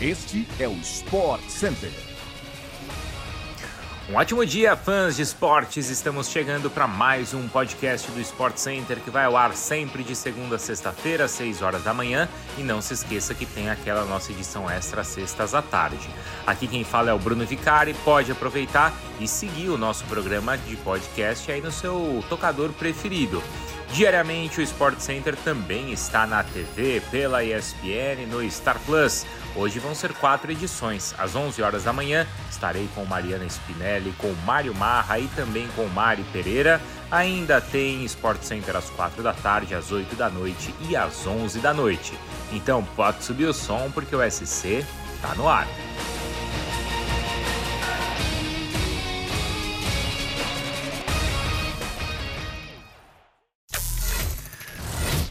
Este é o Sport Center. Um ótimo dia, fãs de esportes! Estamos chegando para mais um podcast do Sport Center que vai ao ar sempre de segunda a sexta-feira, às 6 horas da manhã. E não se esqueça que tem aquela nossa edição extra sextas à tarde. Aqui quem fala é o Bruno Vicari. Pode aproveitar e seguir o nosso programa de podcast aí no seu tocador preferido. Diariamente o Sport Center também está na TV, pela ESPN, no Star Plus. Hoje vão ser quatro edições. Às 11 horas da manhã estarei com Mariana Spinelli, com Mário Marra e também com Mari Pereira. Ainda tem Sport Center às 4 da tarde, às 8 da noite e às 11 da noite. Então pode subir o som porque o SC está no ar.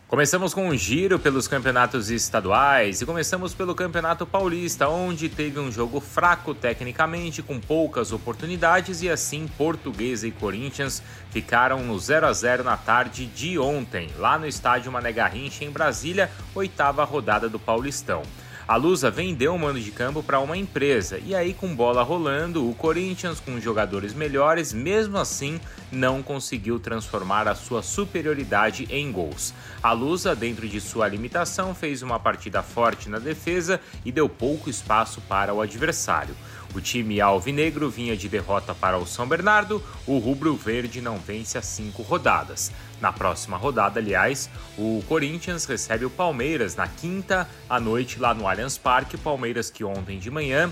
Começamos com um giro pelos campeonatos estaduais e começamos pelo Campeonato Paulista, onde teve um jogo fraco tecnicamente, com poucas oportunidades e assim Portuguesa e Corinthians ficaram no 0 a 0 na tarde de ontem, lá no estádio Mané Garrincha em Brasília, oitava rodada do Paulistão. A Lusa vendeu o mando de campo para uma empresa e aí, com bola rolando, o Corinthians, com jogadores melhores, mesmo assim não conseguiu transformar a sua superioridade em gols. A Lusa, dentro de sua limitação, fez uma partida forte na defesa e deu pouco espaço para o adversário. O time alvinegro vinha de derrota para o São Bernardo, o rubro-verde não vence as cinco rodadas. Na próxima rodada, aliás, o Corinthians recebe o Palmeiras na quinta à noite lá no Allianz Parque. Palmeiras que ontem de manhã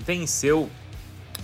venceu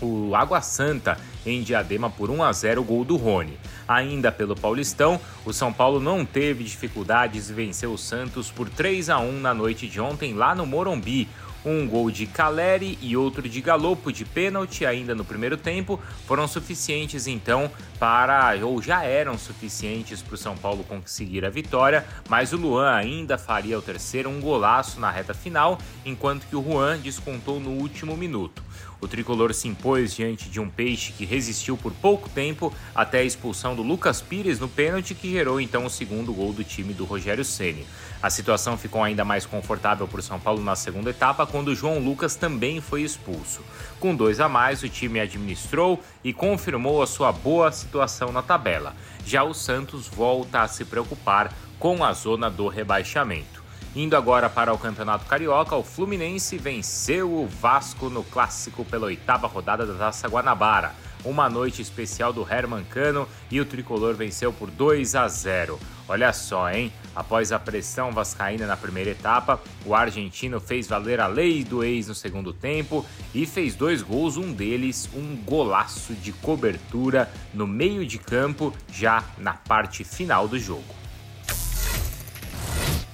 o Água Santa em Diadema por 1 a 0 gol do Rony. Ainda pelo Paulistão, o São Paulo não teve dificuldades e venceu o Santos por 3 a 1 na noite de ontem lá no Morumbi. Um gol de Caleri e outro de Galopo de pênalti ainda no primeiro tempo foram suficientes então para, ou já eram suficientes para o São Paulo conseguir a vitória, mas o Luan ainda faria o terceiro, um golaço na reta final, enquanto que o Juan descontou no último minuto. O tricolor se impôs diante de um peixe que resistiu por pouco tempo até a expulsão do Lucas Pires no pênalti que gerou então o segundo gol do time do Rogério Ceni. A situação ficou ainda mais confortável para o São Paulo na segunda etapa quando João Lucas também foi expulso. Com dois a mais, o time administrou e confirmou a sua boa situação na tabela. Já o Santos volta a se preocupar com a zona do rebaixamento. Indo agora para o Campeonato Carioca, o Fluminense venceu o Vasco no clássico pela oitava rodada da Taça Guanabara. Uma noite especial do Herman Cano e o tricolor venceu por 2 a 0. Olha só, hein? Após a pressão vascaína na primeira etapa, o argentino fez valer a lei do ex no segundo tempo e fez dois gols, um deles um golaço de cobertura no meio de campo, já na parte final do jogo.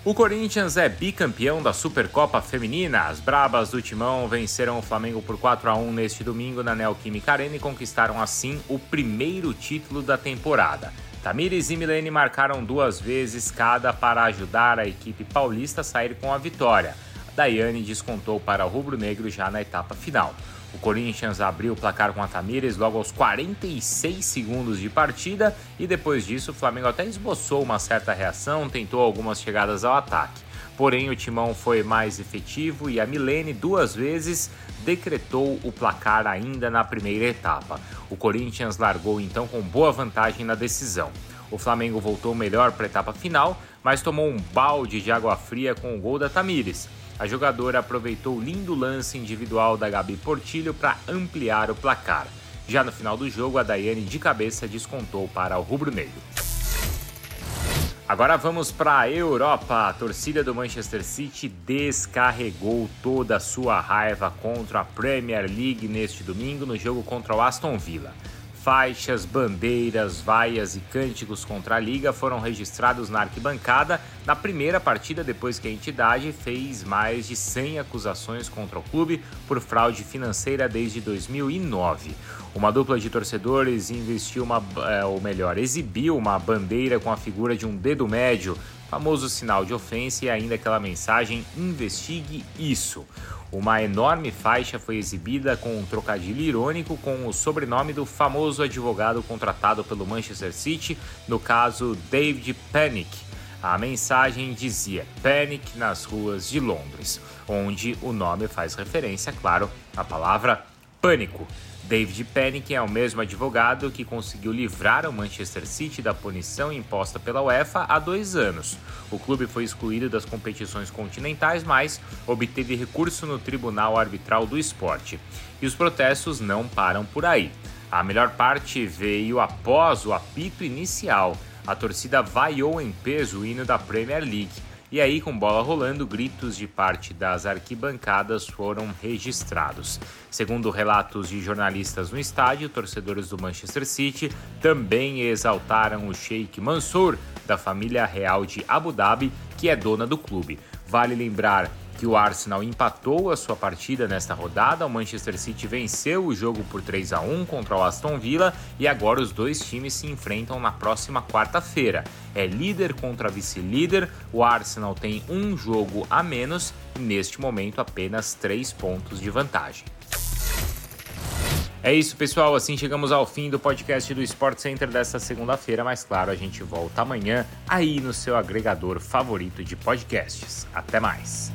O Corinthians é bicampeão da Supercopa Feminina. As Brabas do Timão venceram o Flamengo por 4 a 1 neste domingo na Neoquímica Arena e conquistaram assim o primeiro título da temporada. Tamires e Milene marcaram duas vezes cada para ajudar a equipe paulista a sair com a vitória. Daiane descontou para o rubro-negro já na etapa final. O Corinthians abriu o placar com a Tamires logo aos 46 segundos de partida e depois disso o Flamengo até esboçou uma certa reação, tentou algumas chegadas ao ataque. Porém, o timão foi mais efetivo e a Milene duas vezes decretou o placar ainda na primeira etapa. O Corinthians largou então com boa vantagem na decisão. O Flamengo voltou melhor para a etapa final, mas tomou um balde de água fria com o gol da Tamires. A jogadora aproveitou o lindo lance individual da Gabi Portilho para ampliar o placar. Já no final do jogo, a Daiane de cabeça descontou para o rubro-negro. Agora vamos para a Europa. A torcida do Manchester City descarregou toda a sua raiva contra a Premier League neste domingo no jogo contra o Aston Villa. Faixas, bandeiras, vaias e cânticos contra a liga foram registrados na arquibancada na primeira partida depois que a entidade fez mais de 100 acusações contra o clube por fraude financeira desde 2009. Uma dupla de torcedores investiu uma, é, ou melhor, exibiu uma bandeira com a figura de um dedo médio, famoso sinal de ofensa e ainda aquela mensagem investigue isso. Uma enorme faixa foi exibida com um trocadilho irônico com o sobrenome do famoso advogado contratado pelo Manchester City, no caso David Panic. A mensagem dizia Panic nas ruas de Londres, onde o nome faz referência, claro, à palavra pânico. David Panic é o mesmo advogado que conseguiu livrar o Manchester City da punição imposta pela UEFA há dois anos. O clube foi excluído das competições continentais, mas obteve recurso no Tribunal Arbitral do Esporte. E os protestos não param por aí. A melhor parte veio após o apito inicial. A torcida vaiou em peso o hino da Premier League e aí, com bola rolando, gritos de parte das arquibancadas foram registrados. Segundo relatos de jornalistas no estádio, torcedores do Manchester City também exaltaram o Sheikh Mansour, da família real de Abu Dhabi, que é dona do clube. Vale lembrar que o Arsenal empatou a sua partida nesta rodada. O Manchester City venceu o jogo por 3 a 1 contra o Aston Villa e agora os dois times se enfrentam na próxima quarta-feira. É líder contra vice-líder. O Arsenal tem um jogo a menos e neste momento apenas três pontos de vantagem. É isso, pessoal. Assim chegamos ao fim do podcast do Sport Center desta segunda-feira, mas claro, a gente volta amanhã aí no seu agregador favorito de podcasts. Até mais.